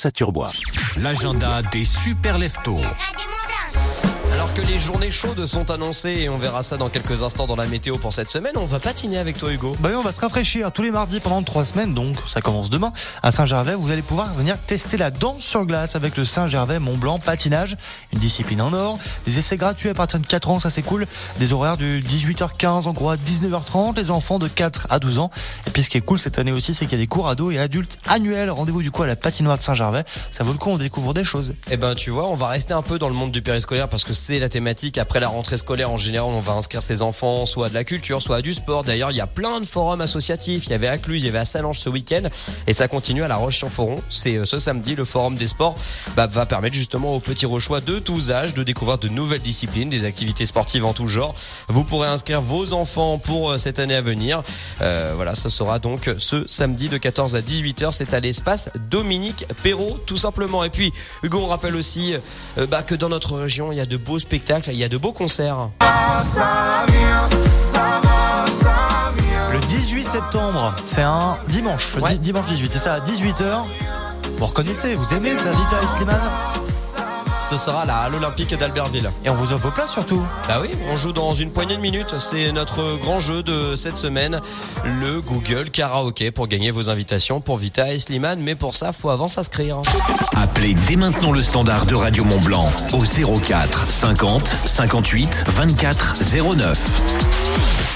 Saturbois. L'agenda des super leftos. Alors que les journées chaudes sont annoncées et on verra ça dans quelques instants dans la météo pour cette semaine, on va patiner avec toi Hugo. Bah oui, on va se rafraîchir tous les mardis pendant trois semaines, donc ça commence demain. À Saint-Gervais, vous allez pouvoir venir tester la danse sur glace avec le Saint-Gervais Mont Blanc patinage, une discipline en or. Des essais gratuits à partir de 4 ans, ça c'est cool. Des horaires de 18h15 en gros à 19h30, les enfants de 4 à 12 ans. Et puis ce qui est cool cette année aussi, c'est qu'il y a des cours ados et adultes annuels. Rendez-vous du coup à la patinoire de Saint-Gervais. Ça vaut le coup, on découvre des choses. Eh ben tu vois, on va rester un peu dans le monde du périscolaire parce que c'est la thématique. Après la rentrée scolaire en général, on va inscrire ses enfants soit à de la culture, soit à du sport. D'ailleurs, il y a plein de forums associatifs. Il y avait à Cluse, il y avait à Salange ce week-end et ça continue à la Roche-sur-Foron. C'est euh, ce samedi, le forum des sports bah, va permettre justement aux petits Rochois de tous âges de découvrir de nouvelles disciplines, des activités sportives en tout genre. Vous pourrez inscrire vos enfants pour euh, cette année à venir. Euh, voilà, ce sera donc ce samedi de 14 à 18h. C'est à l'espace Dominique Perrault, tout simplement. Et puis, Hugo, on rappelle aussi bah, que dans notre région, il y a de beaux spectacles, il y a de beaux concerts. Le 18 septembre, c'est un dimanche, Ouais. dimanche 18, c'est ça à 18h. Vous reconnaissez, vous aimez la Vita Slimane Ce sera là, à l'Olympique d'Albertville. Et on vous offre vos places surtout. Bah oui, on joue dans une poignée de minutes. C'est notre grand jeu de cette semaine, le Google Karaoke, pour gagner vos invitations pour Vita et Slimane. Mais pour ça, faut avant s'inscrire. Appelez dès maintenant le standard de Radio Mont Blanc au 04 50 58 24 09.